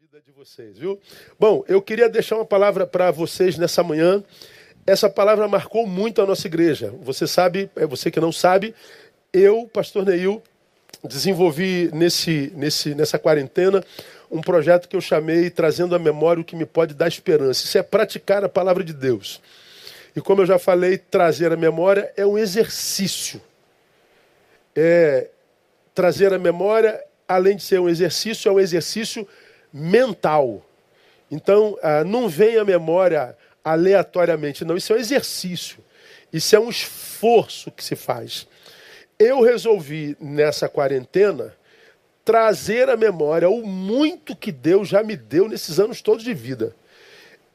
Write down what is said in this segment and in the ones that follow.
vida de vocês, viu? Bom, eu queria deixar uma palavra para vocês nessa manhã. Essa palavra marcou muito a nossa igreja. Você sabe, é você que não sabe, eu, pastor Neil, desenvolvi nesse, nesse, nessa quarentena um projeto que eu chamei Trazendo à Memória o que me pode dar esperança. Isso é praticar a palavra de Deus. E como eu já falei, trazer a memória é um exercício. É, trazer a memória, além de ser um exercício, é um exercício mental. Então, ah, não vem a memória aleatoriamente, não. Isso é um exercício. Isso é um esforço que se faz. Eu resolvi, nessa quarentena, trazer à memória o muito que Deus já me deu nesses anos todos de vida.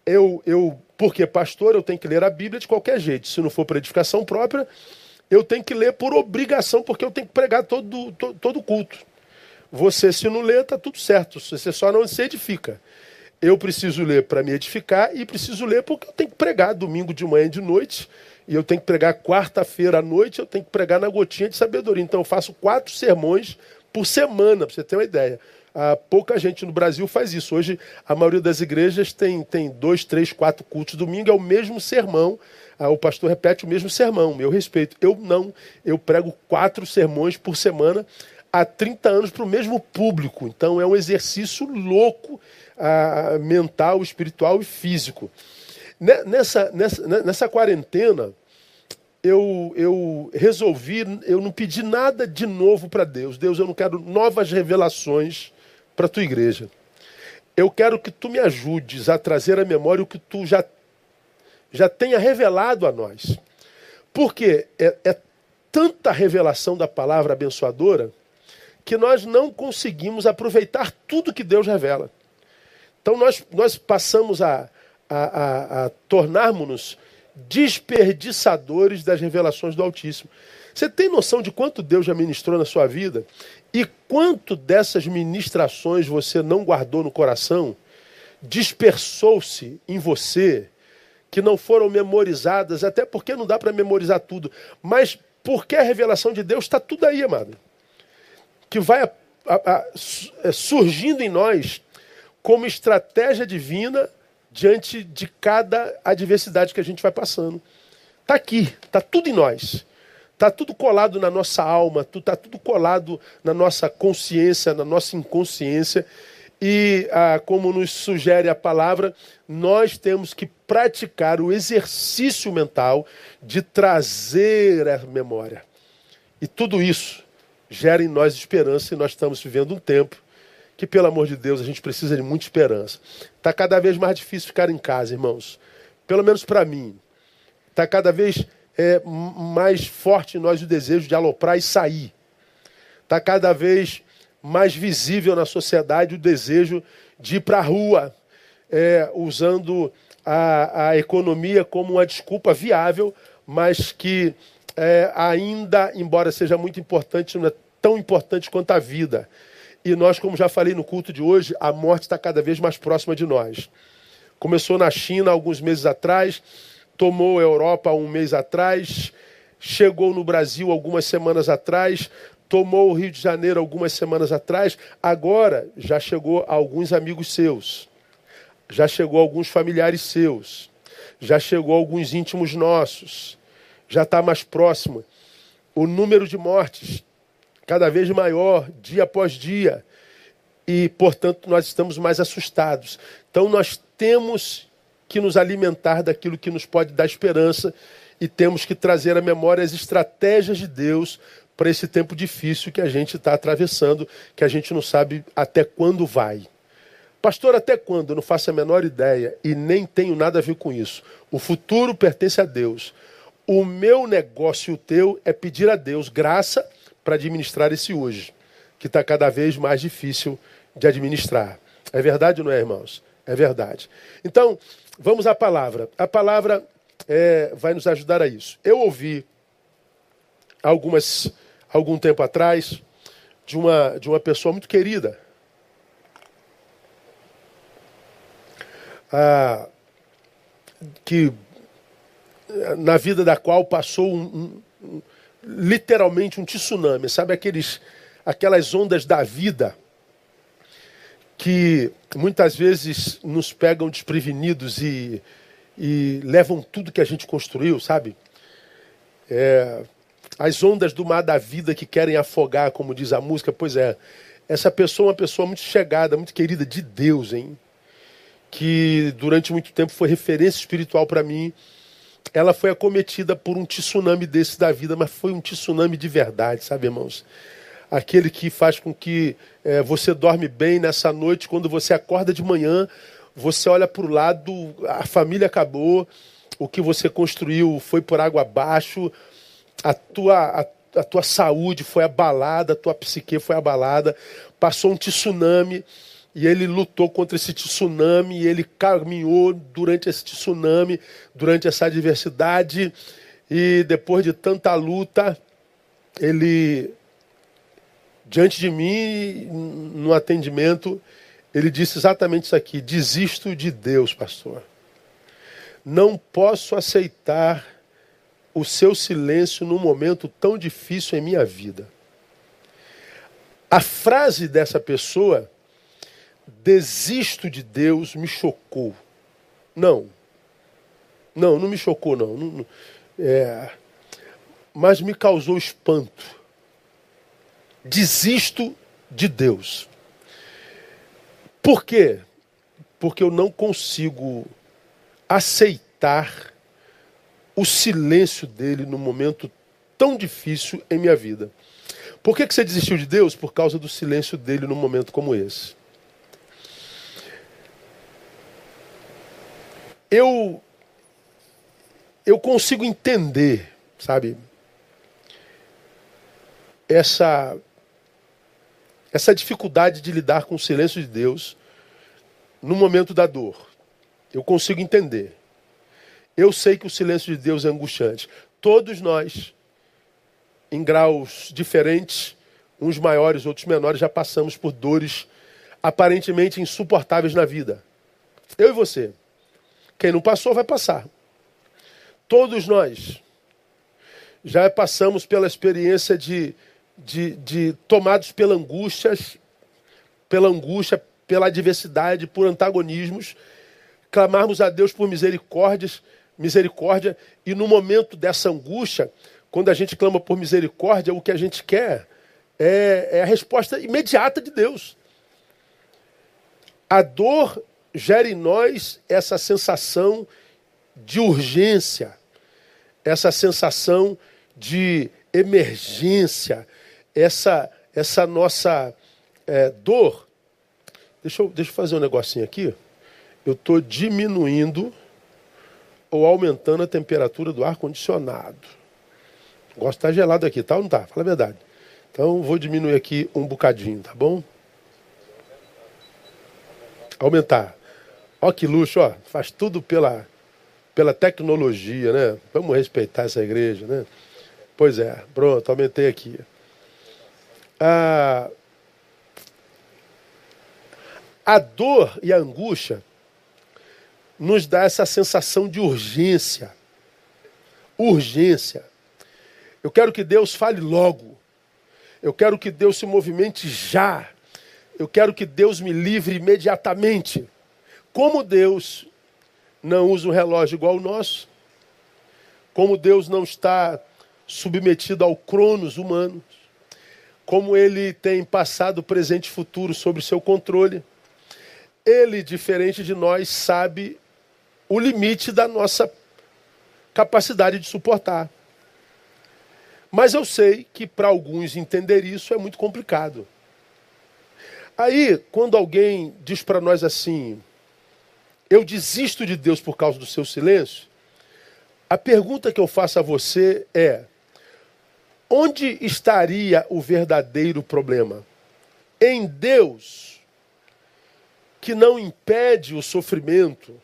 Eu, eu, porque pastor, eu tenho que ler a Bíblia de qualquer jeito. Se não for para edificação própria, eu tenho que ler por obrigação, porque eu tenho que pregar todo, todo, todo culto. Você, se não lê, está tudo certo. Você só não se edifica. Eu preciso ler para me edificar e preciso ler porque eu tenho que pregar domingo de manhã e de noite. E eu tenho que pregar quarta-feira à noite, eu tenho que pregar na gotinha de sabedoria. Então eu faço quatro sermões por semana, para você ter uma ideia. Ah, pouca gente no Brasil faz isso. Hoje, a maioria das igrejas tem, tem dois, três, quatro cultos domingo, é o mesmo sermão. Ah, o pastor repete o mesmo sermão, meu respeito. Eu não, eu prego quatro sermões por semana há 30 anos para o mesmo público. Então é um exercício louco ah, mental, espiritual e físico. Nessa, nessa, nessa quarentena, eu, eu resolvi, eu não pedi nada de novo para Deus. Deus, eu não quero novas revelações para a tua igreja. Eu quero que tu me ajudes a trazer à memória o que tu já, já tenha revelado a nós. Porque é, é tanta revelação da palavra abençoadora que nós não conseguimos aproveitar tudo que Deus revela. Então nós, nós passamos a, a, a, a tornarmos-nos desperdiçadores das revelações do Altíssimo. Você tem noção de quanto Deus já ministrou na sua vida? E quanto dessas ministrações você não guardou no coração? Dispersou-se em você, que não foram memorizadas, até porque não dá para memorizar tudo. Mas porque a revelação de Deus está tudo aí, amado que vai a, a, a, é, surgindo em nós como estratégia divina diante de cada adversidade que a gente vai passando. Está aqui, está tudo em nós. Está tudo colado na nossa alma, está tudo colado na nossa consciência, na nossa inconsciência. E, ah, como nos sugere a palavra, nós temos que praticar o exercício mental de trazer a memória. E tudo isso gera em nós esperança e nós estamos vivendo um tempo que, pelo amor de Deus, a gente precisa de muita esperança. Está cada vez mais difícil ficar em casa, irmãos. Pelo menos para mim. Está cada vez é, mais forte em nós o desejo de aloprar e sair. Está cada vez mais visível na sociedade o desejo de ir para a rua, é, usando a, a economia como uma desculpa viável, mas que é, ainda, embora seja muito importante, não é tão importante quanto a vida. E nós, como já falei no culto de hoje, a morte está cada vez mais próxima de nós. Começou na China alguns meses atrás, tomou a Europa um mês atrás, chegou no Brasil algumas semanas atrás, tomou o Rio de Janeiro algumas semanas atrás, agora já chegou a alguns amigos seus, já chegou a alguns familiares seus, já chegou a alguns íntimos nossos já está mais próximo. O número de mortes cada vez maior, dia após dia. E, portanto, nós estamos mais assustados. Então, nós temos que nos alimentar daquilo que nos pode dar esperança e temos que trazer à memória as estratégias de Deus para esse tempo difícil que a gente está atravessando, que a gente não sabe até quando vai. Pastor, até quando? Eu não faço a menor ideia e nem tenho nada a ver com isso. O futuro pertence a Deus. O meu negócio e o teu é pedir a Deus graça para administrar esse hoje, que está cada vez mais difícil de administrar. É verdade ou não é, irmãos? É verdade. Então, vamos à palavra. A palavra é, vai nos ajudar a isso. Eu ouvi algumas, algum tempo atrás de uma, de uma pessoa muito querida. Ah, que na vida da qual passou um, um, literalmente um tsunami, sabe aqueles, aquelas ondas da vida que muitas vezes nos pegam desprevenidos e, e levam tudo que a gente construiu, sabe? É, as ondas do mar da vida que querem afogar, como diz a música, pois é, essa pessoa é uma pessoa muito chegada, muito querida de Deus, hein? Que durante muito tempo foi referência espiritual para mim. Ela foi acometida por um tsunami desse da vida, mas foi um tsunami de verdade, sabe, irmãos? Aquele que faz com que é, você dorme bem nessa noite, quando você acorda de manhã, você olha para o lado, a família acabou, o que você construiu foi por água abaixo, a tua, a a tua saúde foi abalada, a tua psique foi abalada, passou um tsunami e ele lutou contra esse tsunami, e ele caminhou durante esse tsunami, durante essa adversidade, e depois de tanta luta, ele, diante de mim, no atendimento, ele disse exatamente isso aqui: desisto de Deus, pastor. Não posso aceitar o seu silêncio num momento tão difícil em minha vida. A frase dessa pessoa, desisto de Deus, me chocou. Não. Não, não me chocou, não. não é, mas me causou espanto. Desisto de Deus. Por quê? Porque eu não consigo aceitar o silêncio dele num momento tão difícil em minha vida. Por que, que você desistiu de Deus? Por causa do silêncio dele num momento como esse. Eu, eu consigo entender, sabe, essa, essa dificuldade de lidar com o silêncio de Deus no momento da dor. Eu consigo entender. Eu sei que o silêncio de Deus é angustiante. Todos nós, em graus diferentes, uns maiores, outros menores, já passamos por dores aparentemente insuportáveis na vida. Eu e você. Quem não passou, vai passar. Todos nós já passamos pela experiência de, de, de tomados pela angústia, pela angústia, pela adversidade, por antagonismos, clamarmos a Deus por misericórdias misericórdia, e no momento dessa angústia, quando a gente clama por misericórdia, o que a gente quer é, é a resposta imediata de Deus. A dor gera em nós essa sensação de urgência, essa sensação de emergência, essa, essa nossa é, dor. Deixa eu, deixa eu fazer um negocinho aqui. Eu estou diminuindo ou aumentando a temperatura do ar-condicionado. Gosto de estar gelado aqui, tá ou não tá? Fala a verdade. Então vou diminuir aqui um bocadinho, tá bom? Aumentar. Ó que luxo, ó. Faz tudo pela, pela tecnologia, né? Vamos respeitar essa igreja, né? Pois é, pronto, aumentei aqui. Ah, a dor e a angústia nos dá essa sensação de urgência. Urgência. Eu quero que Deus fale logo. Eu quero que Deus se movimente já. Eu quero que Deus me livre imediatamente. Como Deus não usa um relógio igual o nosso, como Deus não está submetido ao cronos humano, como ele tem passado, presente e futuro sobre seu controle, ele, diferente de nós, sabe o limite da nossa capacidade de suportar. Mas eu sei que para alguns entender isso é muito complicado. Aí, quando alguém diz para nós assim, eu desisto de Deus por causa do seu silêncio, a pergunta que eu faço a você é: onde estaria o verdadeiro problema? Em Deus, que não impede o sofrimento,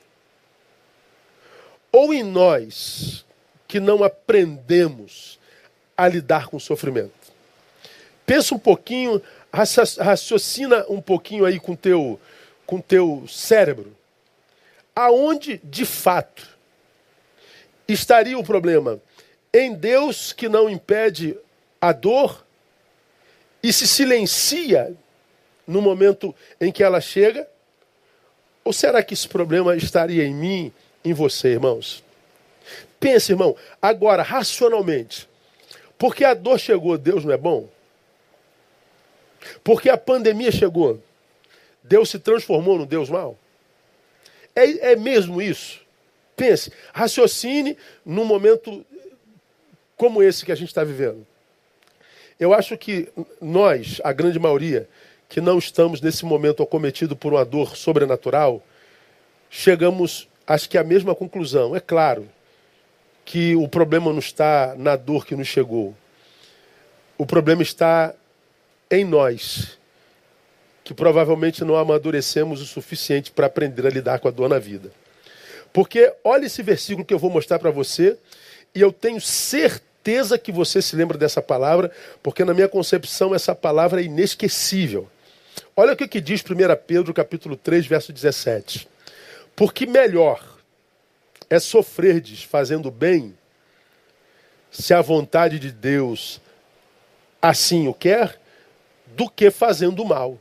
ou em nós que não aprendemos a lidar com o sofrimento. Pensa um pouquinho, raciocina um pouquinho aí com teu com teu cérebro. Aonde de fato estaria o problema? Em Deus que não impede a dor e se silencia no momento em que ela chega, Ou será que esse problema estaria em mim, em você, irmãos? Pense, irmão, agora, racionalmente. Porque a dor chegou, Deus não é bom? Porque a pandemia chegou, Deus se transformou no Deus mau? É, é mesmo isso? Pense, raciocine num momento como esse que a gente está vivendo. Eu acho que nós, a grande maioria, que não estamos nesse momento acometido por uma dor sobrenatural, chegamos, acho que à mesma conclusão. É claro que o problema não está na dor que nos chegou. O problema está em nós, que provavelmente não amadurecemos o suficiente para aprender a lidar com a dor na vida. Porque olha esse versículo que eu vou mostrar para você, e eu tenho certeza que você se lembra dessa palavra, porque na minha concepção essa palavra é inesquecível. Olha o que, que diz 1 Pedro capítulo 3, verso 17. Porque melhor é sofrerdes fazendo bem, se a vontade de Deus assim o quer, do que fazendo mal.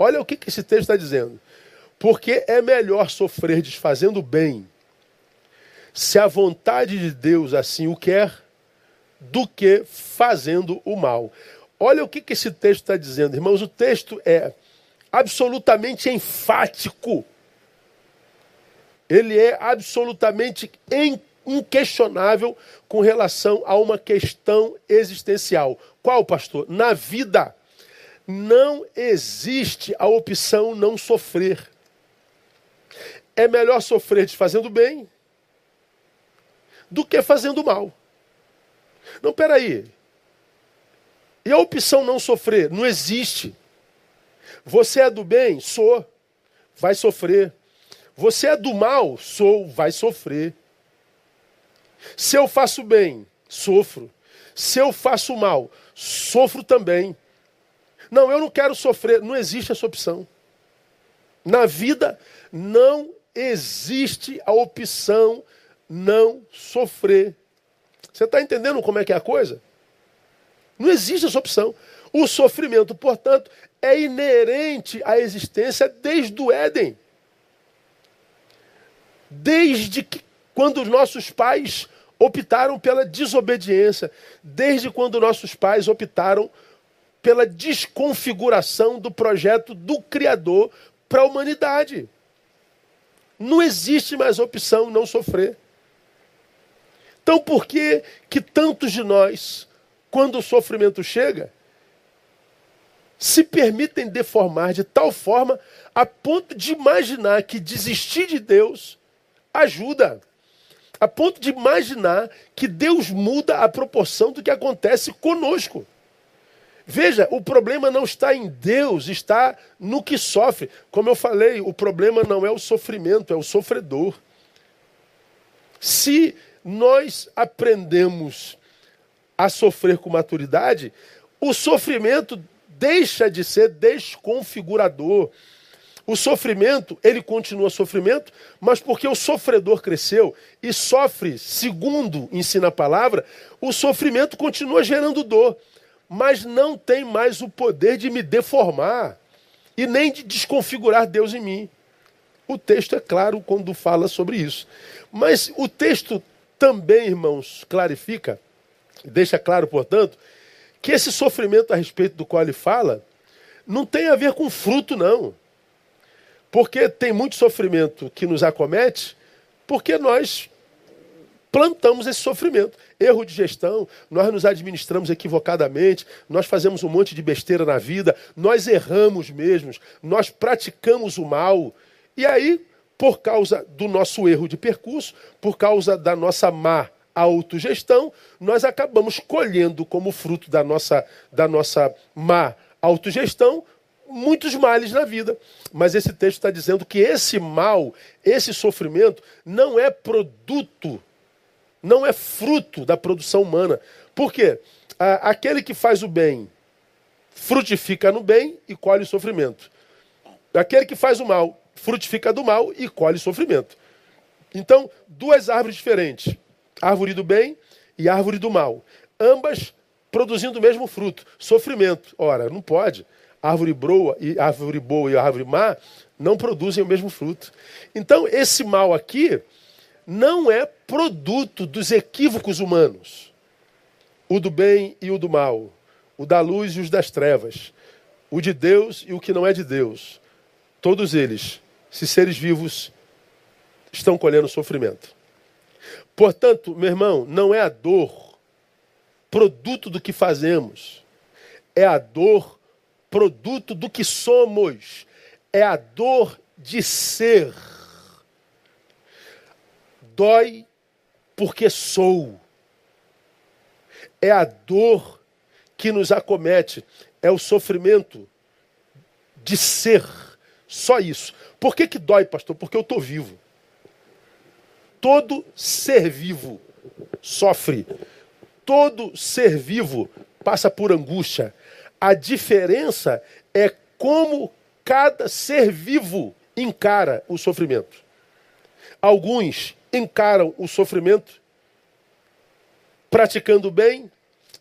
Olha o que, que esse texto está dizendo. Porque é melhor sofrer desfazendo bem, se a vontade de Deus assim o quer, do que fazendo o mal. Olha o que, que esse texto está dizendo, irmãos. O texto é absolutamente enfático. Ele é absolutamente inquestionável com relação a uma questão existencial. Qual, pastor? Na vida não existe a opção não sofrer. É melhor sofrer fazendo bem do que fazendo mal. Não, peraí. E a opção não sofrer? Não existe. Você é do bem? Sou. Vai sofrer. Você é do mal? Sou. Vai sofrer. Se eu faço bem, sofro. Se eu faço mal, sofro também. Não, eu não quero sofrer. Não existe essa opção. Na vida não existe a opção não sofrer. Você está entendendo como é que é a coisa? Não existe essa opção. O sofrimento, portanto, é inerente à existência desde o Éden. Desde que, quando os nossos pais optaram pela desobediência, desde quando nossos pais optaram pela desconfiguração do projeto do Criador para a humanidade. Não existe mais opção não sofrer. Então, por que que tantos de nós, quando o sofrimento chega, se permitem deformar de tal forma a ponto de imaginar que desistir de Deus ajuda? A ponto de imaginar que Deus muda a proporção do que acontece conosco. Veja, o problema não está em Deus, está no que sofre. Como eu falei, o problema não é o sofrimento, é o sofredor. Se nós aprendemos a sofrer com maturidade, o sofrimento deixa de ser desconfigurador. O sofrimento, ele continua sofrimento, mas porque o sofredor cresceu e sofre segundo ensina a palavra, o sofrimento continua gerando dor mas não tem mais o poder de me deformar e nem de desconfigurar Deus em mim. O texto é claro quando fala sobre isso. Mas o texto também, irmãos, clarifica, deixa claro, portanto, que esse sofrimento a respeito do qual ele fala não tem a ver com fruto, não. Porque tem muito sofrimento que nos acomete porque nós plantamos esse sofrimento. Erro de gestão, nós nos administramos equivocadamente, nós fazemos um monte de besteira na vida, nós erramos mesmo, nós praticamos o mal. E aí, por causa do nosso erro de percurso, por causa da nossa má autogestão, nós acabamos colhendo como fruto da nossa, da nossa má autogestão muitos males na vida. Mas esse texto está dizendo que esse mal, esse sofrimento, não é produto não é fruto da produção humana. Por quê? Aquele que faz o bem frutifica no bem e colhe sofrimento. Aquele que faz o mal frutifica do mal e colhe sofrimento. Então, duas árvores diferentes: árvore do bem e árvore do mal. Ambas produzindo o mesmo fruto, sofrimento. Ora, não pode. Árvore boa e árvore boa e árvore má não produzem o mesmo fruto. Então, esse mal aqui não é produto dos equívocos humanos. O do bem e o do mal, o da luz e os das trevas, o de Deus e o que não é de Deus. Todos eles, se seres vivos, estão colhendo sofrimento. Portanto, meu irmão, não é a dor produto do que fazemos, é a dor produto do que somos, é a dor de ser. Dói porque sou. É a dor que nos acomete, é o sofrimento de ser. Só isso. Por que, que dói, pastor? Porque eu estou vivo. Todo ser vivo sofre. Todo ser vivo passa por angústia. A diferença é como cada ser vivo encara o sofrimento. Alguns encaram o sofrimento praticando bem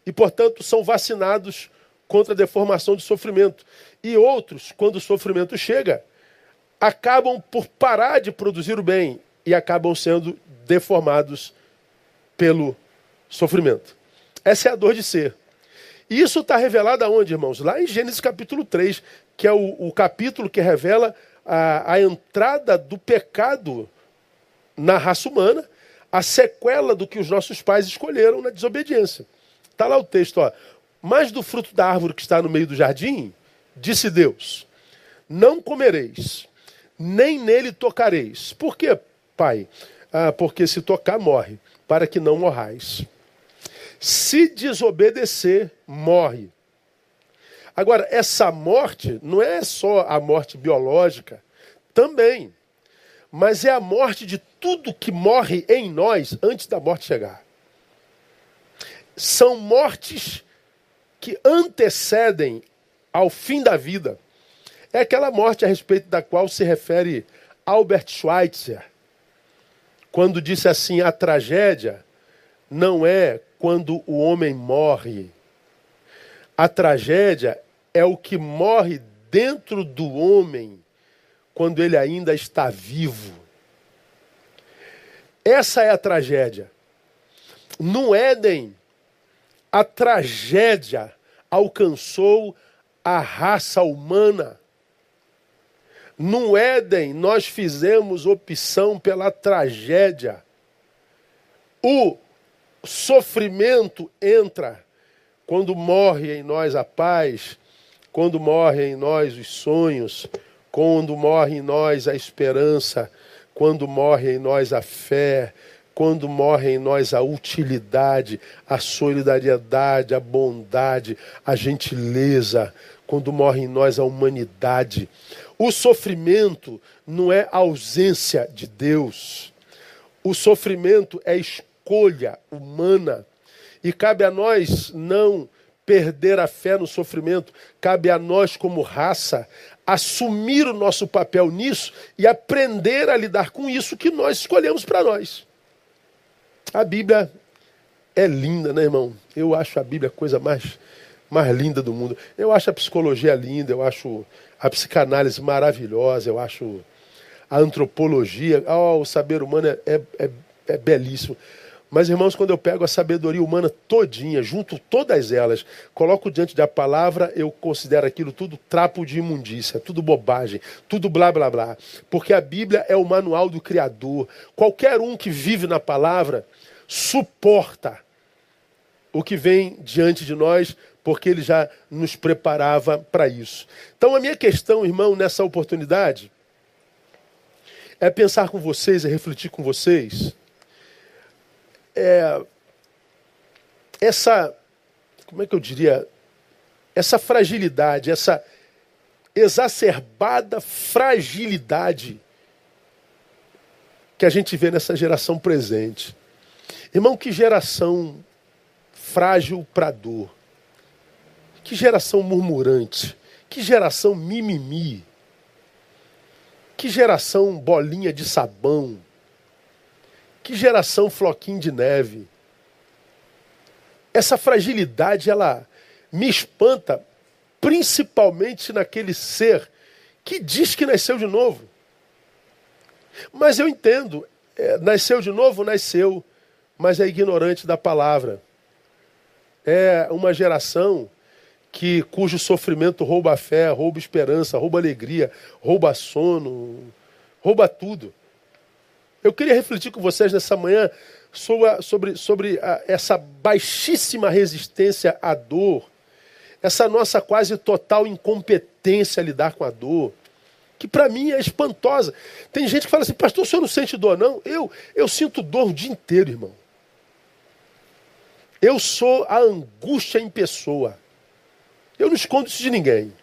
e, portanto, são vacinados contra a deformação de sofrimento. E outros, quando o sofrimento chega, acabam por parar de produzir o bem e acabam sendo deformados pelo sofrimento. Essa é a dor de ser. E isso está revelado aonde, irmãos? Lá em Gênesis capítulo 3, que é o, o capítulo que revela a, a entrada do pecado na raça humana, a sequela do que os nossos pais escolheram na desobediência. Está lá o texto, ó. Mas do fruto da árvore que está no meio do jardim, disse Deus: Não comereis, nem nele tocareis. Por quê, pai? Ah, porque se tocar, morre, para que não morrais. Se desobedecer, morre. Agora, essa morte não é só a morte biológica, também, mas é a morte de tudo que morre em nós antes da morte chegar. São mortes que antecedem ao fim da vida. É aquela morte a respeito da qual se refere Albert Schweitzer, quando disse assim: a tragédia não é quando o homem morre. A tragédia é o que morre dentro do homem quando ele ainda está vivo. Essa é a tragédia. No Éden, a tragédia alcançou a raça humana. No Éden, nós fizemos opção pela tragédia. O sofrimento entra quando morre em nós a paz, quando morre em nós os sonhos, quando morre em nós a esperança, quando morre em nós a fé, quando morre em nós a utilidade, a solidariedade, a bondade, a gentileza, quando morre em nós a humanidade. O sofrimento não é ausência de Deus. O sofrimento é escolha humana. E cabe a nós não perder a fé no sofrimento. Cabe a nós, como raça, assumir o nosso papel nisso e aprender a lidar com isso que nós escolhemos para nós. A Bíblia é linda, né, irmão? Eu acho a Bíblia a coisa mais, mais linda do mundo. Eu acho a psicologia linda, eu acho a psicanálise maravilhosa, eu acho a antropologia, oh, o saber humano é, é, é, é belíssimo. Mas, irmãos, quando eu pego a sabedoria humana todinha, junto todas elas, coloco diante da palavra, eu considero aquilo tudo trapo de imundícia, tudo bobagem, tudo blá blá blá. Porque a Bíblia é o manual do Criador. Qualquer um que vive na palavra suporta o que vem diante de nós, porque ele já nos preparava para isso. Então, a minha questão, irmão, nessa oportunidade, é pensar com vocês, é refletir com vocês é, essa, como é que eu diria, essa fragilidade, essa exacerbada fragilidade que a gente vê nessa geração presente. Irmão, que geração frágil para dor. Que geração murmurante. Que geração mimimi. Que geração bolinha de sabão. Que geração floquinho de neve. Essa fragilidade, ela me espanta principalmente naquele ser que diz que nasceu de novo. Mas eu entendo, é, nasceu de novo, nasceu, mas é ignorante da palavra. É uma geração que cujo sofrimento rouba a fé, rouba esperança, rouba alegria, rouba sono, rouba tudo. Eu queria refletir com vocês nessa manhã sobre, sobre, sobre a, essa baixíssima resistência à dor, essa nossa quase total incompetência a lidar com a dor, que para mim é espantosa. Tem gente que fala assim, pastor, o senhor não sente dor, não? Eu, eu sinto dor o dia inteiro, irmão. Eu sou a angústia em pessoa. Eu não escondo isso de ninguém.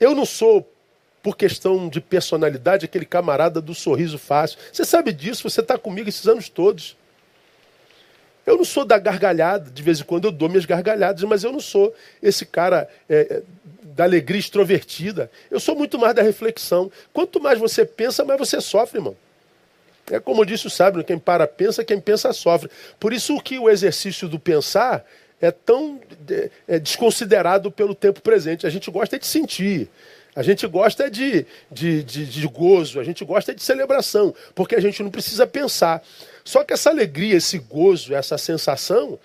Eu não sou, por questão de personalidade, aquele camarada do sorriso fácil. Você sabe disso, você está comigo esses anos todos. Eu não sou da gargalhada, de vez em quando eu dou minhas gargalhadas, mas eu não sou esse cara é, é da alegria extrovertida. Eu sou muito mais da reflexão. Quanto mais você pensa, mais você sofre, irmão. É como disse o sábio, quem para pensa, quem pensa sofre. Por isso que o exercício do pensar é tão é, desconsiderado pelo tempo presente. A gente gosta de sentir, a gente gosta de, de, de, de, gozo, a gente gosta de celebração, porque a gente não precisa pensar. Só que essa alegria, esse gozo, essa sensação,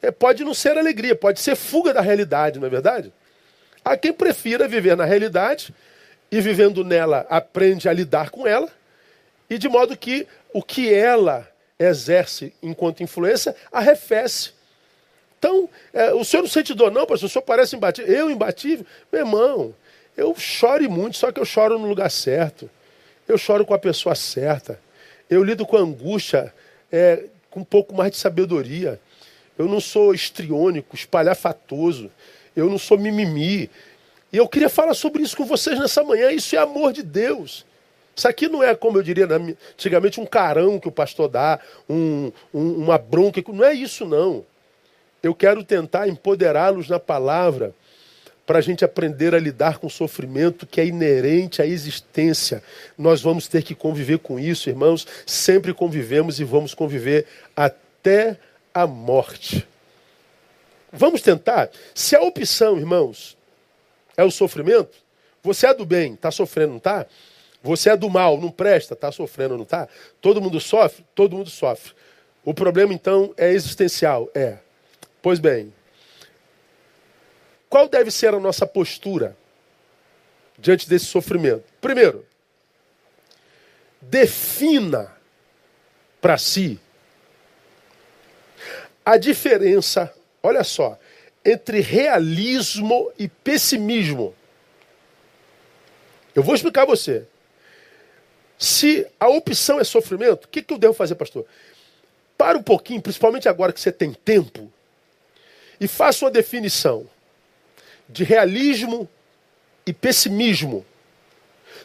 é, pode não ser alegria, pode ser fuga da realidade, não é verdade? Há quem prefira viver na realidade e vivendo nela aprende a lidar com ela, e de modo que o que ela exerce enquanto influência arrefece. Então, é, o senhor não sente dor, não, pastor? O senhor parece imbatível. Eu, imbatível? Meu irmão, eu choro muito, só que eu choro no lugar certo. Eu choro com a pessoa certa. Eu lido com angústia é, com um pouco mais de sabedoria. Eu não sou estriônico, espalhafatoso. Eu não sou mimimi. E eu queria falar sobre isso com vocês nessa manhã. Isso é amor de Deus. Isso aqui não é, como eu diria antigamente, um carão que o pastor dá, um, um, uma bronca. Não é isso, não. Eu quero tentar empoderá-los na palavra para a gente aprender a lidar com o sofrimento que é inerente à existência. Nós vamos ter que conviver com isso, irmãos. Sempre convivemos e vamos conviver até a morte. Vamos tentar? Se a opção, irmãos, é o sofrimento, você é do bem, está sofrendo, não está? Você é do mal, não presta, está sofrendo, não está? Todo mundo sofre? Todo mundo sofre. O problema, então, é existencial? É. Pois bem, qual deve ser a nossa postura diante desse sofrimento? Primeiro, defina para si a diferença, olha só, entre realismo e pessimismo. Eu vou explicar a você. Se a opção é sofrimento, o que, que eu devo fazer, pastor? Para um pouquinho, principalmente agora que você tem tempo, e faça uma definição de realismo e pessimismo.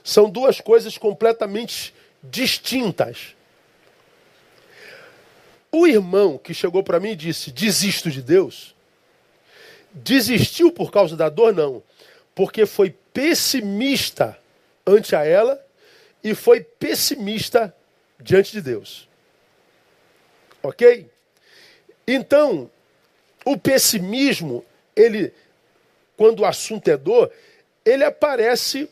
São duas coisas completamente distintas. O irmão que chegou para mim e disse: desisto de Deus, desistiu por causa da dor? Não, porque foi pessimista ante a ela e foi pessimista diante de Deus. Ok? Então, o pessimismo, ele, quando o assunto é dor, ele aparece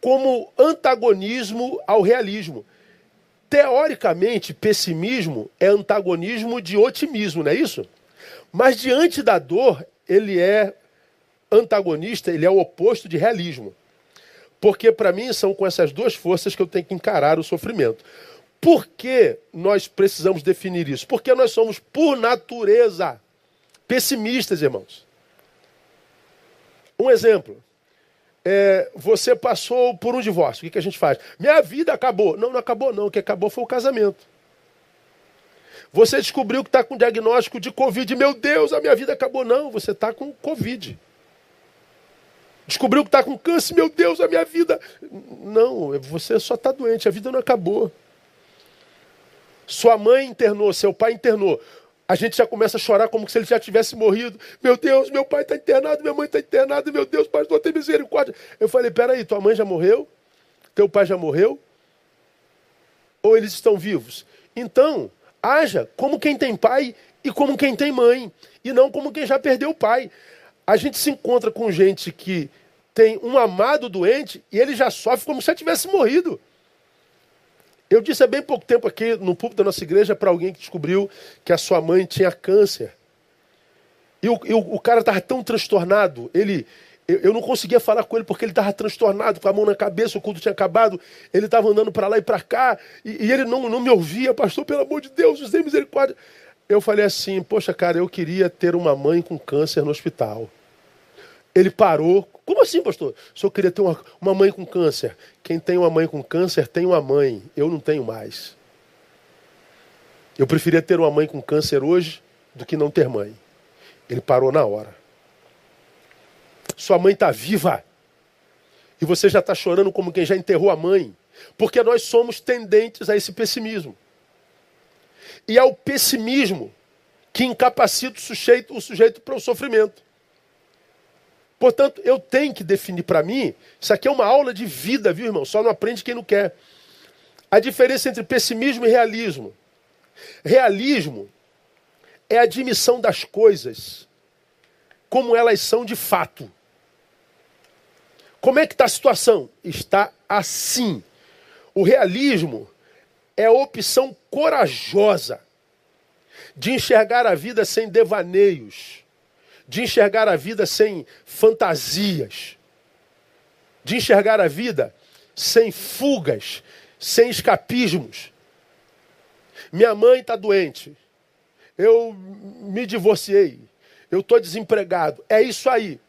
como antagonismo ao realismo. Teoricamente, pessimismo é antagonismo de otimismo, não é isso? Mas diante da dor, ele é antagonista, ele é o oposto de realismo. Porque para mim são com essas duas forças que eu tenho que encarar o sofrimento. Por que nós precisamos definir isso? Porque nós somos, por natureza, pessimistas, irmãos. Um exemplo. É, você passou por um divórcio. O que, que a gente faz? Minha vida acabou. Não, não acabou, não. O que acabou foi o casamento. Você descobriu que está com diagnóstico de Covid. Meu Deus, a minha vida acabou. Não, você está com Covid. Descobriu que está com câncer. Meu Deus, a minha vida. Não, você só está doente. A vida não acabou. Sua mãe internou, seu pai internou a gente já começa a chorar como se ele já tivesse morrido. Meu Deus, meu pai está internado, minha mãe está internada, meu Deus, pastor, tem misericórdia. Eu falei, peraí, tua mãe já morreu? Teu pai já morreu? Ou eles estão vivos? Então, haja como quem tem pai e como quem tem mãe, e não como quem já perdeu o pai. A gente se encontra com gente que tem um amado doente e ele já sofre como se já tivesse morrido. Eu disse há bem pouco tempo aqui no púlpito da nossa igreja para alguém que descobriu que a sua mãe tinha câncer. E o, o, cara estava tão transtornado, ele, eu, eu, não conseguia falar com ele porque ele estava transtornado, com a mão na cabeça, o culto tinha acabado, ele estava andando para lá e para cá, e, e, ele não, não me ouvia, pastor, pelo amor de Deus, os misericórdia. Eu falei assim, poxa, cara, eu queria ter uma mãe com câncer no hospital. Ele parou. Como assim, pastor? O senhor queria ter uma, uma mãe com câncer. Quem tem uma mãe com câncer tem uma mãe. Eu não tenho mais. Eu preferia ter uma mãe com câncer hoje do que não ter mãe. Ele parou na hora. Sua mãe está viva. E você já está chorando como quem já enterrou a mãe. Porque nós somos tendentes a esse pessimismo. E ao pessimismo que incapacita o sujeito, o sujeito para o sofrimento. Portanto, eu tenho que definir para mim, isso aqui é uma aula de vida, viu, irmão? Só não aprende quem não quer. A diferença entre pessimismo e realismo. Realismo é a admissão das coisas como elas são de fato. Como é que está a situação? Está assim. O realismo é a opção corajosa de enxergar a vida sem devaneios, de enxergar a vida sem fantasias, de enxergar a vida sem fugas, sem escapismos. Minha mãe está doente, eu me divorciei, eu estou desempregado. É isso aí.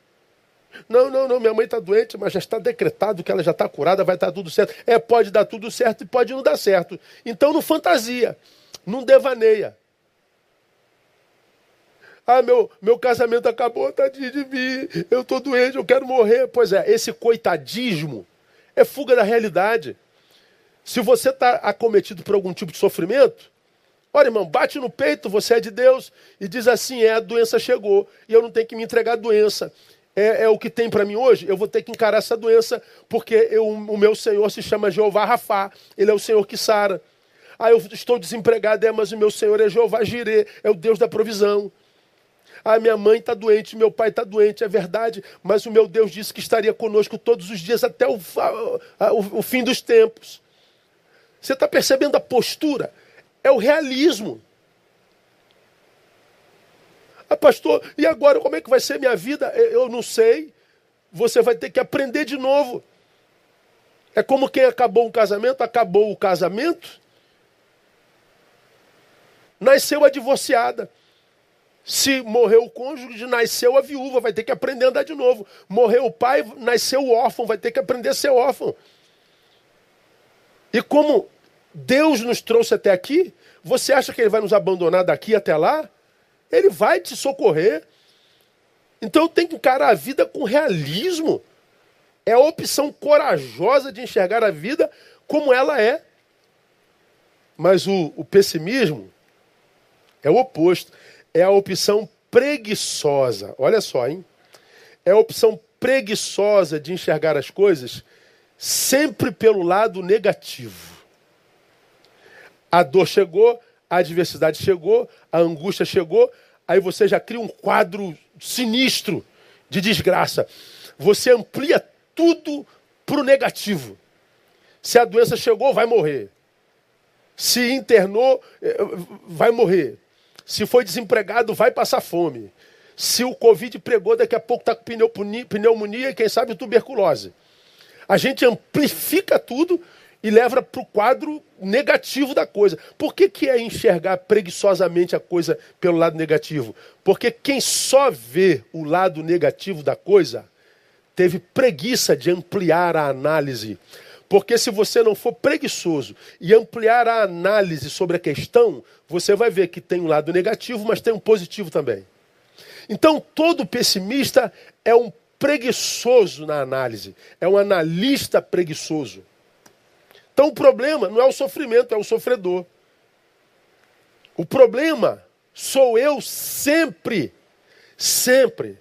Não, não, não, minha mãe está doente, mas já está decretado que ela já está curada, vai estar tá tudo certo. É, pode dar tudo certo e pode não dar certo. Então não fantasia, não devaneia. Ah, meu, meu casamento acabou, tadinho de mim, eu estou doente, eu quero morrer. Pois é, esse coitadismo é fuga da realidade. Se você está acometido por algum tipo de sofrimento, Olha, irmão, bate no peito, você é de Deus, e diz assim: é, a doença chegou, e eu não tenho que me entregar à doença. É, é o que tem para mim hoje, eu vou ter que encarar essa doença, porque eu, o meu Senhor se chama Jeová Rafá, ele é o Senhor que sara. Ah, eu estou desempregado, é, mas o meu Senhor é Jeová Jirê, é o Deus da provisão. Ah, minha mãe está doente, meu pai está doente, é verdade, mas o meu Deus disse que estaria conosco todos os dias até o, o, o fim dos tempos. Você está percebendo a postura? É o realismo. Ah, pastor, e agora como é que vai ser minha vida? Eu não sei. Você vai ter que aprender de novo. É como quem acabou um casamento, acabou o casamento, nasceu a divorciada. Se morreu o cônjuge, nasceu a viúva, vai ter que aprender a andar de novo. Morreu o pai, nasceu o órfão, vai ter que aprender a ser órfão. E como Deus nos trouxe até aqui, você acha que ele vai nos abandonar daqui até lá? Ele vai te socorrer. Então tem que encarar a vida com realismo. É a opção corajosa de enxergar a vida como ela é. Mas o, o pessimismo é o oposto. É a opção preguiçosa. Olha só, hein? É a opção preguiçosa de enxergar as coisas sempre pelo lado negativo. A dor chegou, a adversidade chegou, a angústia chegou, aí você já cria um quadro sinistro de desgraça. Você amplia tudo para o negativo. Se a doença chegou, vai morrer. Se internou, eh, vai morrer. Se foi desempregado, vai passar fome. Se o Covid pregou, daqui a pouco está com pneumonia e quem sabe tuberculose. A gente amplifica tudo e leva para o quadro negativo da coisa. Por que, que é enxergar preguiçosamente a coisa pelo lado negativo? Porque quem só vê o lado negativo da coisa teve preguiça de ampliar a análise. Porque se você não for preguiçoso e ampliar a análise sobre a questão, você vai ver que tem um lado negativo, mas tem um positivo também. Então, todo pessimista é um preguiçoso na análise, é um analista preguiçoso. Então o problema não é o sofrimento, é o sofredor. O problema sou eu sempre, sempre.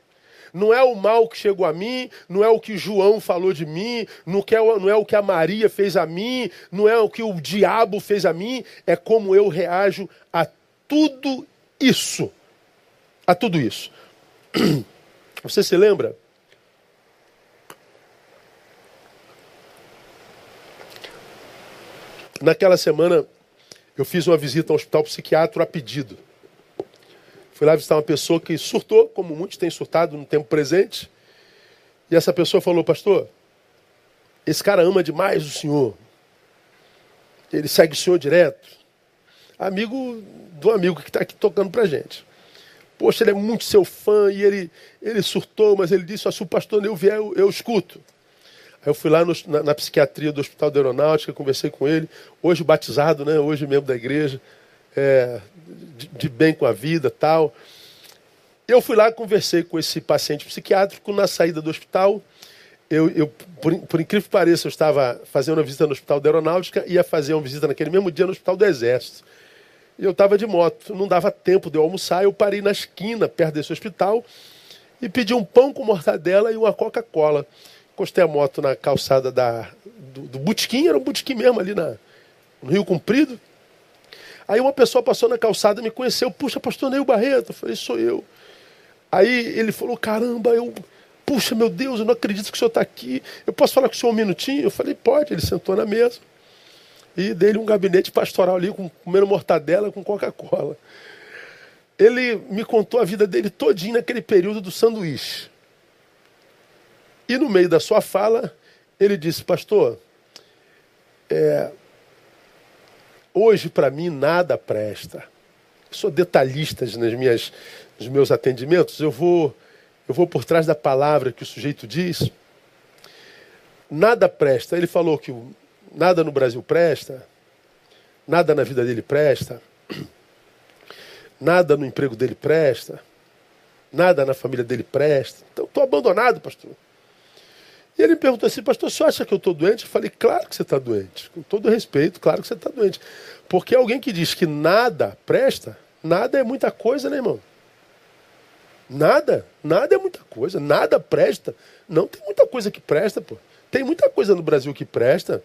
Não é o mal que chegou a mim, não é o que João falou de mim, não é, não é o que a Maria fez a mim, não é o que o diabo fez a mim, é como eu reajo a tudo isso. A tudo isso. Você se lembra? Naquela semana, eu fiz uma visita ao hospital psiquiátrico a pedido. Fui lá visitar uma pessoa que surtou, como muitos têm surtado no tempo presente. E essa pessoa falou, pastor, esse cara ama demais o senhor. Ele segue o senhor direto. Amigo do amigo que está aqui tocando pra gente. Poxa, ele é muito seu fã e ele, ele surtou, mas ele disse, se o pastor Neu vier, eu, eu escuto. Aí eu fui lá no, na, na, psiquiatria do Hospital da Aeronáutica, conversei com ele, hoje batizado, né? hoje membro da igreja, é, de, de, bem com a vida tal. Eu fui lá, conversei com esse paciente psiquiátrico na saída do hospital. Eu, eu por, por, incrível que pareça, eu estava fazendo uma visita no Hospital da Aeronáutica e ia fazer uma visita naquele mesmo dia no Hospital do Exército. E eu estava de moto, não dava tempo de eu almoçar, eu parei na esquina, perto desse hospital, e pedi um pão com mortadela e uma Coca-Cola. Encostei a moto na calçada da, do, do era um Butiquim mesmo ali na, no Rio Comprido. Aí uma pessoa passou na calçada, me conheceu, puxa, pastor Neil Barreto. Eu falei, sou eu. Aí ele falou, caramba, eu, puxa, meu Deus, eu não acredito que o senhor está aqui. Eu posso falar com o senhor um minutinho? Eu falei, pode. Ele sentou na mesa e dei-lhe um gabinete pastoral ali, com, comendo mortadela com Coca-Cola. Ele me contou a vida dele todinho naquele período do sanduíche. E no meio da sua fala, ele disse, pastor, é, hoje para mim nada presta. Eu sou detalhista nas minhas, nos meus atendimentos, eu vou, eu vou por trás da palavra que o sujeito diz. Nada presta. Ele falou que nada no Brasil presta, nada na vida dele presta, nada no emprego dele presta, nada na família dele presta. Então estou abandonado, pastor. E ele me perguntou assim, pastor, você acha que eu estou doente? Eu falei, claro que você está doente. Com todo respeito, claro que você está doente. Porque alguém que diz que nada presta, nada é muita coisa, né, irmão? Nada, nada é muita coisa, nada presta. Não tem muita coisa que presta, pô. Tem muita coisa no Brasil que presta.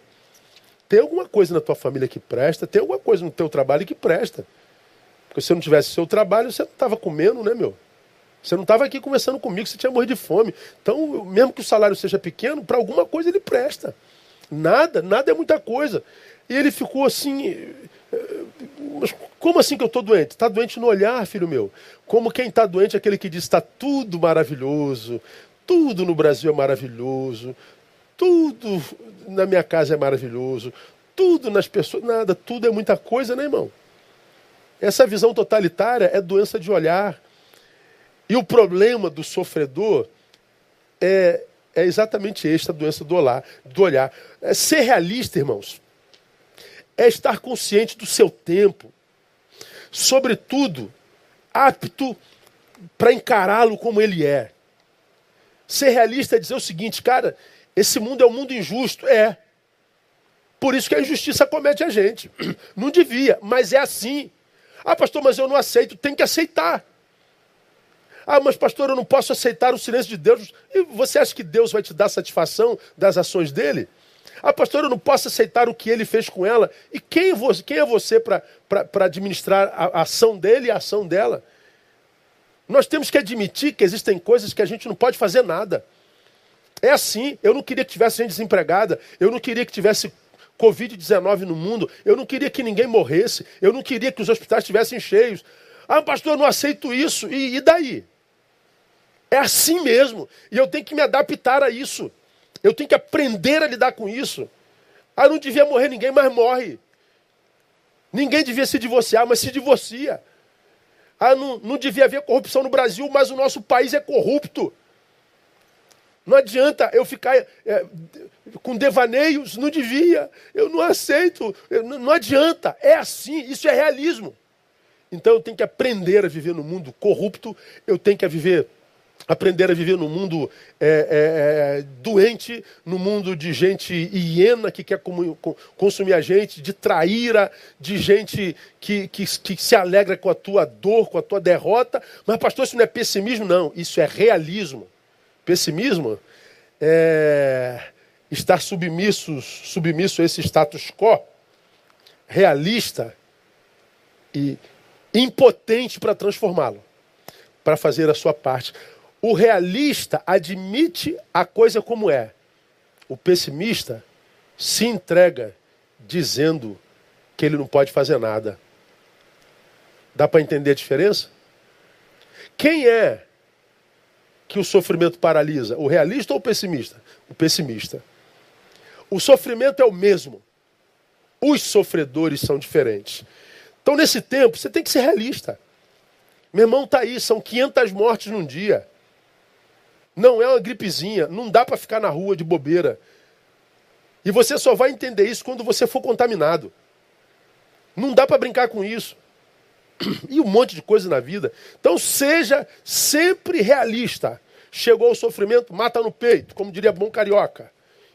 Tem alguma coisa na tua família que presta, tem alguma coisa no teu trabalho que presta. Porque se não tivesse seu trabalho, você não estava comendo, né, meu? Você não estava aqui conversando comigo, você tinha morrido de fome. Então, mesmo que o salário seja pequeno, para alguma coisa ele presta. Nada, nada é muita coisa. E ele ficou assim. Mas como assim que eu estou doente? Está doente no olhar, filho meu. Como quem está doente é aquele que diz: está tudo maravilhoso, tudo no Brasil é maravilhoso, tudo na minha casa é maravilhoso, tudo nas pessoas, nada, tudo é muita coisa, né, irmão? Essa visão totalitária é doença de olhar. E o problema do sofredor é, é exatamente esta doença do olhar. Do olhar. É ser realista, irmãos, é estar consciente do seu tempo, sobretudo apto para encará-lo como ele é. Ser realista é dizer o seguinte, cara, esse mundo é um mundo injusto. É. Por isso que a injustiça comete a gente. Não devia, mas é assim. Ah, pastor, mas eu não aceito. Tem que aceitar. Ah, mas pastor, eu não posso aceitar o silêncio de Deus. E você acha que Deus vai te dar satisfação das ações dele? Ah, pastor, eu não posso aceitar o que ele fez com ela. E quem é você, quem é você para administrar a ação dele e a ação dela? Nós temos que admitir que existem coisas que a gente não pode fazer nada. É assim. Eu não queria que tivesse gente desempregada. Eu não queria que tivesse Covid-19 no mundo. Eu não queria que ninguém morresse. Eu não queria que os hospitais estivessem cheios. Ah, pastor, eu não aceito isso. E, e daí? É assim mesmo. E eu tenho que me adaptar a isso. Eu tenho que aprender a lidar com isso. Ah, não devia morrer ninguém, mas morre. Ninguém devia se divorciar, mas se divorcia. Ah, não, não devia haver corrupção no Brasil, mas o nosso país é corrupto. Não adianta eu ficar é, com devaneios, não devia, eu não aceito, eu, não adianta, é assim, isso é realismo. Então eu tenho que aprender a viver no mundo corrupto, eu tenho que viver, aprender a viver no mundo é, é, é doente, no mundo de gente hiena que quer consumir a gente, de traíra, de gente que, que, que se alegra com a tua dor, com a tua derrota. Mas, pastor, isso não é pessimismo? Não, isso é realismo. Pessimismo é estar submisso, submisso a esse status quo realista e impotente para transformá-lo, para fazer a sua parte. O realista admite a coisa como é. O pessimista se entrega dizendo que ele não pode fazer nada. Dá para entender a diferença? Quem é que o sofrimento paralisa? O realista ou o pessimista? O pessimista. O sofrimento é o mesmo. Os sofredores são diferentes. Então, nesse tempo, você tem que ser realista. Meu irmão, está aí, são 500 mortes num dia. Não é uma gripezinha, não dá para ficar na rua de bobeira. E você só vai entender isso quando você for contaminado. Não dá para brincar com isso. E um monte de coisa na vida. Então seja sempre realista. Chegou o sofrimento, mata no peito, como diria bom carioca.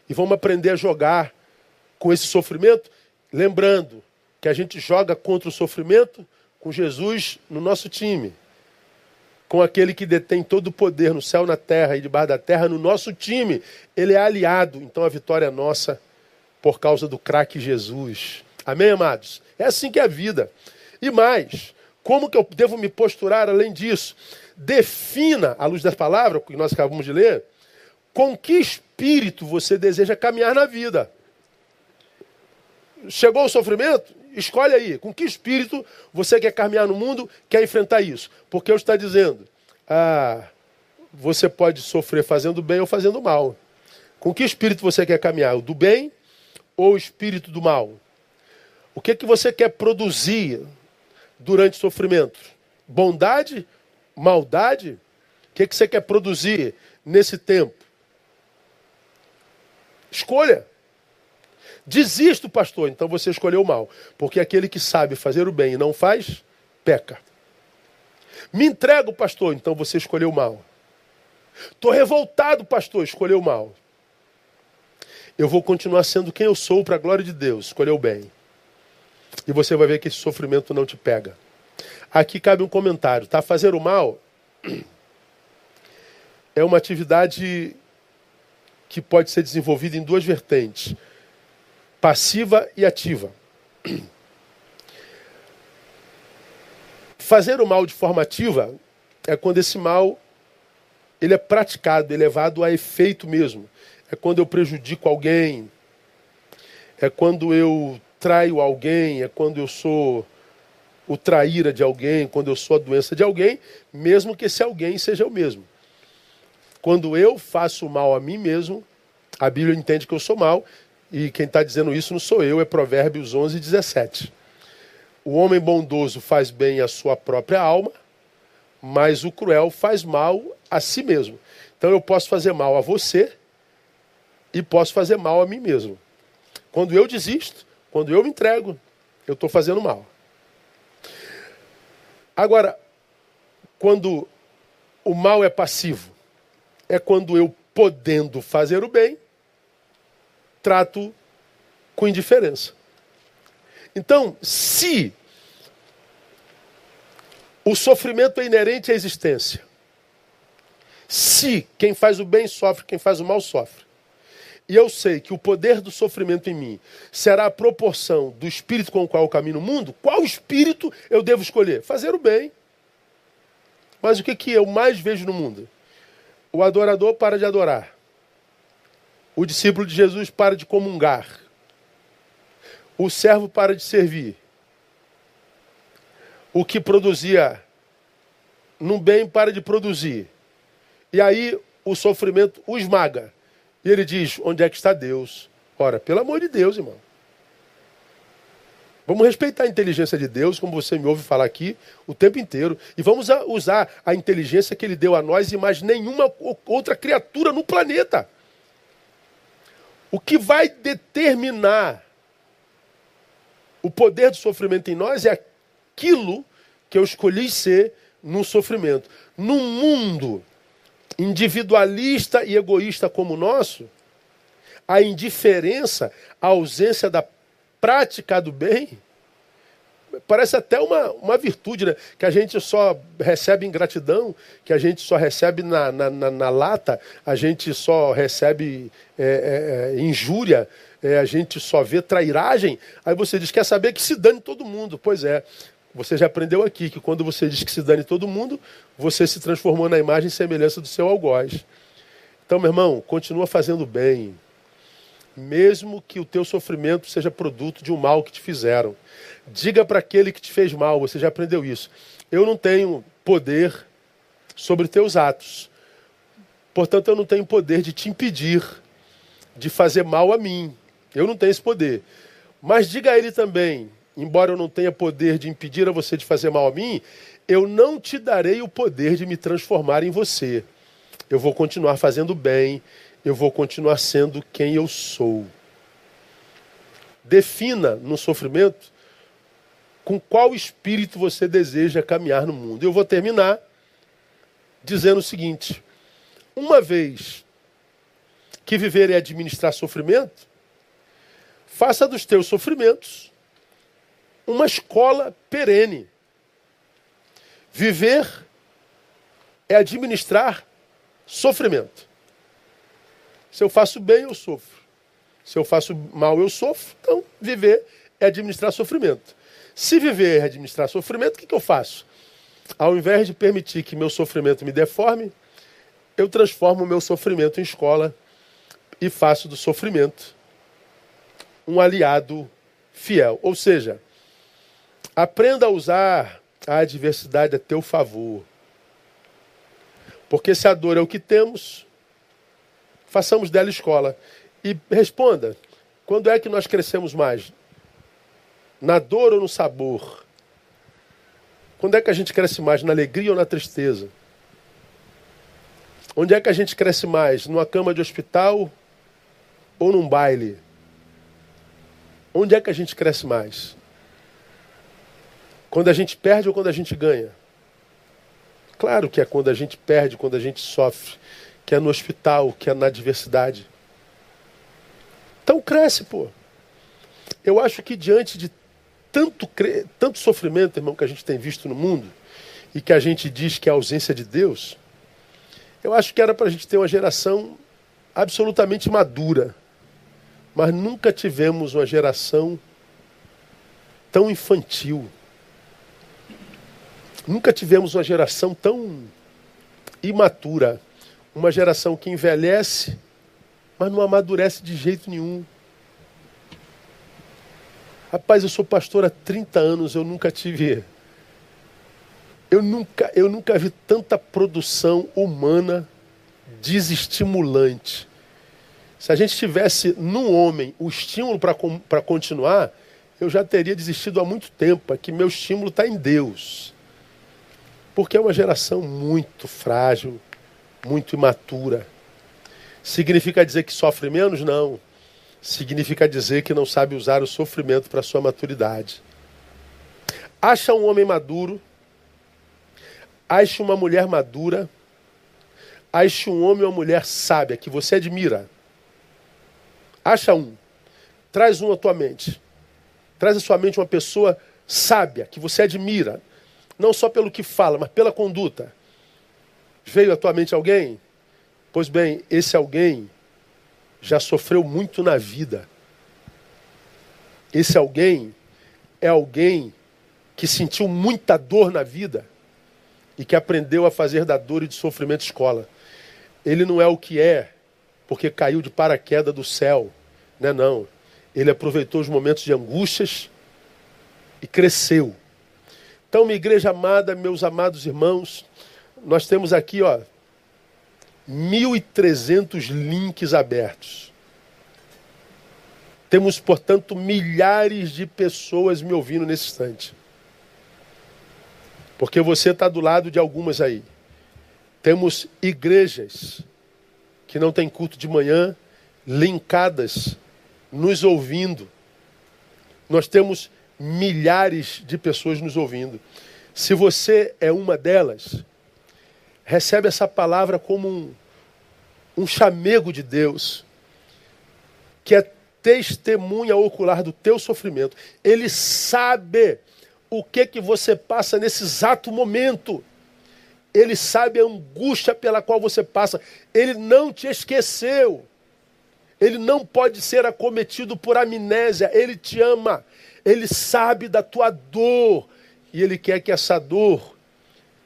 E vamos aprender a jogar com esse sofrimento, lembrando que a gente joga contra o sofrimento com Jesus no nosso time. Com aquele que detém todo o poder no céu, na terra e debaixo da terra, no nosso time. Ele é aliado, então a vitória é nossa por causa do craque Jesus. Amém, amados? É assim que é a vida. E mais, como que eu devo me posturar além disso? Defina, à luz da palavra que nós acabamos de ler, com que espírito você deseja caminhar na vida. Chegou o sofrimento? Escolhe aí, com que espírito você quer caminhar no mundo, quer enfrentar isso. Porque eu está dizendo, ah, você pode sofrer fazendo bem ou fazendo mal. Com que espírito você quer caminhar? O do bem ou o espírito do mal? O que, que você quer produzir durante o sofrimento? Bondade? Maldade? O que, que você quer produzir nesse tempo? Escolha. Desisto, pastor. Então você escolheu mal. Porque aquele que sabe fazer o bem e não faz, peca. Me entrego, pastor. Então você escolheu mal. Estou revoltado, pastor. Escolheu mal eu vou continuar sendo quem eu sou para a glória de Deus. Escolheu bem. E você vai ver que esse sofrimento não te pega. Aqui cabe um comentário, tá? Fazer o mal é uma atividade que pode ser desenvolvida em duas vertentes: passiva e ativa. Fazer o mal de forma ativa é quando esse mal ele é praticado, é a efeito mesmo é quando eu prejudico alguém, é quando eu traio alguém, é quando eu sou o traíra de alguém, quando eu sou a doença de alguém, mesmo que esse alguém seja eu mesmo. Quando eu faço mal a mim mesmo, a Bíblia entende que eu sou mal, e quem está dizendo isso não sou eu, é Provérbios 11, 17. O homem bondoso faz bem à sua própria alma, mas o cruel faz mal a si mesmo. Então eu posso fazer mal a você e posso fazer mal a mim mesmo. Quando eu desisto, quando eu me entrego, eu estou fazendo mal. Agora, quando o mal é passivo, é quando eu, podendo fazer o bem, trato com indiferença. Então, se o sofrimento é inerente à existência, se quem faz o bem sofre, quem faz o mal sofre, e eu sei que o poder do sofrimento em mim será a proporção do espírito com o qual eu caminho no mundo, qual espírito eu devo escolher? Fazer o bem. Mas o que, que eu mais vejo no mundo? O adorador para de adorar. O discípulo de Jesus para de comungar. O servo para de servir. O que produzia no bem para de produzir. E aí o sofrimento o esmaga. E ele diz: onde é que está Deus? Ora, pelo amor de Deus, irmão. Vamos respeitar a inteligência de Deus, como você me ouve falar aqui o tempo inteiro. E vamos usar a inteligência que ele deu a nós e mais nenhuma outra criatura no planeta. O que vai determinar o poder do sofrimento em nós é aquilo que eu escolhi ser no sofrimento. No mundo individualista e egoísta como o nosso, a indiferença, a ausência da prática do bem, parece até uma, uma virtude, né? Que a gente só recebe ingratidão, que a gente só recebe na, na, na, na lata, a gente só recebe é, é, é injúria, é, a gente só vê trairagem. Aí você diz, quer saber que se dane todo mundo. Pois é, Você já aprendeu aqui que quando você diz que se dane todo mundo, você se transformou na imagem e semelhança do seu algoz. Então, meu irmão, continua fazendo bem. Mesmo que o teu sofrimento seja produto de um mal que te fizeram. Diga para aquele que te fez mal, você já aprendeu isso. Eu não tenho poder sobre teus atos. Portanto, eu não tenho poder de te impedir de fazer mal a mim. Eu não tenho esse poder. Mas diga a ele também: embora eu não tenha poder de impedir a você de fazer mal a mim, eu não te darei o poder de me transformar em você. Eu vou continuar fazendo bem, eu vou continuar sendo quem eu sou. Defina no sofrimento com qual espírito você deseja caminhar no mundo. Eu vou terminar dizendo o seguinte: uma vez que viver é administrar sofrimento, faça dos teus sofrimentos uma escola perene. Viver é administrar sofrimento. Se eu faço bem, eu sofro. Se eu faço mal, eu sofro. Então, viver é administrar sofrimento. Se viver é administrar sofrimento, o que, que eu faço? Ao invés de permitir que meu sofrimento me deforme, eu transformo o meu sofrimento em escola e faço do sofrimento um aliado fiel. Ou seja, aprenda a usar a adversidade a teu favor. Porque se a dor é o que temos, façamos dela escola. E responda: quando é que nós crescemos mais? Na dor ou no sabor? Quando é que a gente cresce mais? Na alegria ou na tristeza? Onde é que a gente cresce mais? Numa cama de hospital ou num baile? Onde é que a gente cresce mais? Quando a gente perde ou quando a gente ganha? Claro que é quando a gente perde, quando a gente sofre, que é no hospital, que é na adversidade. Então cresce, pô. Eu acho que diante de tanto, tanto sofrimento, irmão, que a gente tem visto no mundo, e que a gente diz que é a ausência de Deus, eu acho que era para a gente ter uma geração absolutamente madura. Mas nunca tivemos uma geração tão infantil. Nunca tivemos uma geração tão imatura. Uma geração que envelhece, mas não amadurece de jeito nenhum. Rapaz, eu sou pastor há 30 anos, eu nunca tive. Eu nunca, eu nunca vi tanta produção humana desestimulante. Se a gente tivesse no homem o estímulo para continuar, eu já teria desistido há muito tempo. É que meu estímulo está em Deus. Porque é uma geração muito frágil, muito imatura. Significa dizer que sofre menos? Não. Significa dizer que não sabe usar o sofrimento para sua maturidade. Acha um homem maduro, ache uma mulher madura, ache um homem ou uma mulher sábia que você admira Acha um. Traz um à tua mente. Traz à sua mente uma pessoa sábia, que você admira. Não só pelo que fala, mas pela conduta. Veio à tua mente alguém? Pois bem, esse alguém já sofreu muito na vida. Esse alguém é alguém que sentiu muita dor na vida e que aprendeu a fazer da dor e de sofrimento escola. Ele não é o que é porque caiu de paraquedas do céu. Não é não. Ele aproveitou os momentos de angústias e cresceu. Então, minha igreja amada, meus amados irmãos, nós temos aqui, ó, 1.300 links abertos. Temos, portanto, milhares de pessoas me ouvindo nesse instante. Porque você está do lado de algumas aí. Temos igrejas que não têm culto de manhã, linkadas, nos ouvindo. Nós temos milhares de pessoas nos ouvindo. Se você é uma delas, recebe essa palavra como um, um chamego de Deus, que é testemunha ocular do teu sofrimento. Ele sabe o que que você passa nesse exato momento. Ele sabe a angústia pela qual você passa. Ele não te esqueceu. Ele não pode ser acometido por amnésia. Ele te ama. Ele sabe da tua dor. e Ele quer que essa dor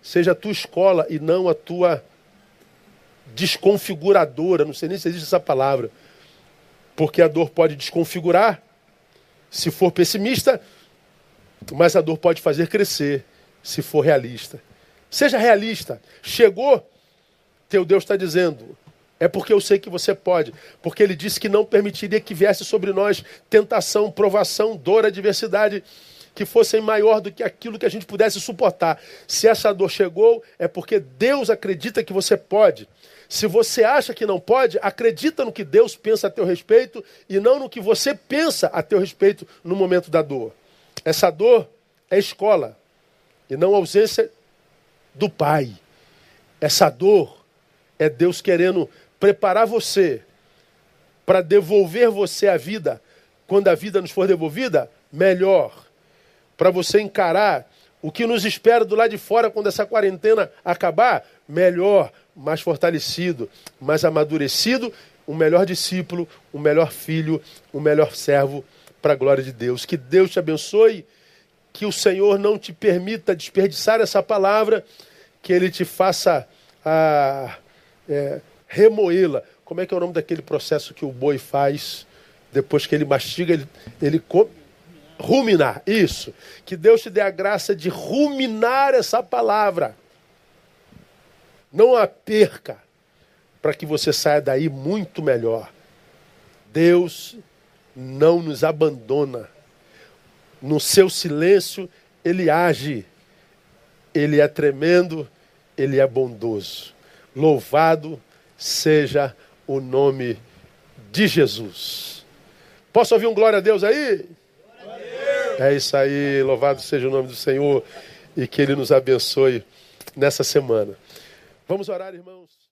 seja a tua escola e não a tua desconfiguradora. Não sei nem se existe essa palavra. Porque a dor pode desconfigurar, se for pessimista, mas a dor pode fazer crescer, se for realista. Seja realista. Chegou, teu Deus está dizendo: é porque eu sei que você pode. Porque ele disse que não permitiria que viesse sobre nós tentação, provação, dor, adversidade que fossem maior do que aquilo que a gente pudesse suportar. Se essa dor chegou, é porque Deus acredita que você pode. Se você acha que não pode, acredita no que Deus pensa a teu respeito e não no que você pensa a teu respeito no momento da dor. Essa dor é escola e não ausência do Pai. Essa dor é Deus querendo preparar você para devolver você a vida quando a vida nos for devolvida, melhor. Para você encarar o que nos espera do lado de fora quando essa quarentena acabar, melhor, mais fortalecido, mais amadurecido, um melhor discípulo, um melhor filho, um melhor servo para a glória de Deus. Que Deus te abençoe, que o Senhor não te permita desperdiçar essa palavra, que Ele te faça a. Ah, é, remoê-la. Como é que é o nome daquele processo que o boi faz depois que ele mastiga, ele, ele come? Ruminar, isso. Que Deus te dê a graça de ruminar essa palavra. Não a perca, para que você saia daí muito melhor. Deus não nos abandona. No seu silêncio, ele age. Ele é tremendo, ele é bondoso. Louvado seja o nome de Jesus. Posso ouvir um glória a Deus aí? É isso aí, louvado seja o nome do Senhor e que Ele nos abençoe nessa semana. Vamos orar, irmãos.